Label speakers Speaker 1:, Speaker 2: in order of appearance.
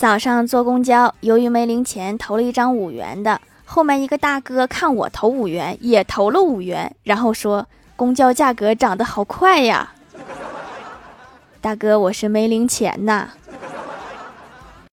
Speaker 1: 早上坐公交由于没零钱投了一张五元的后面一个大哥看我投五元也投了五元然后说公交价格涨得好快呀。大哥我是没零钱呐。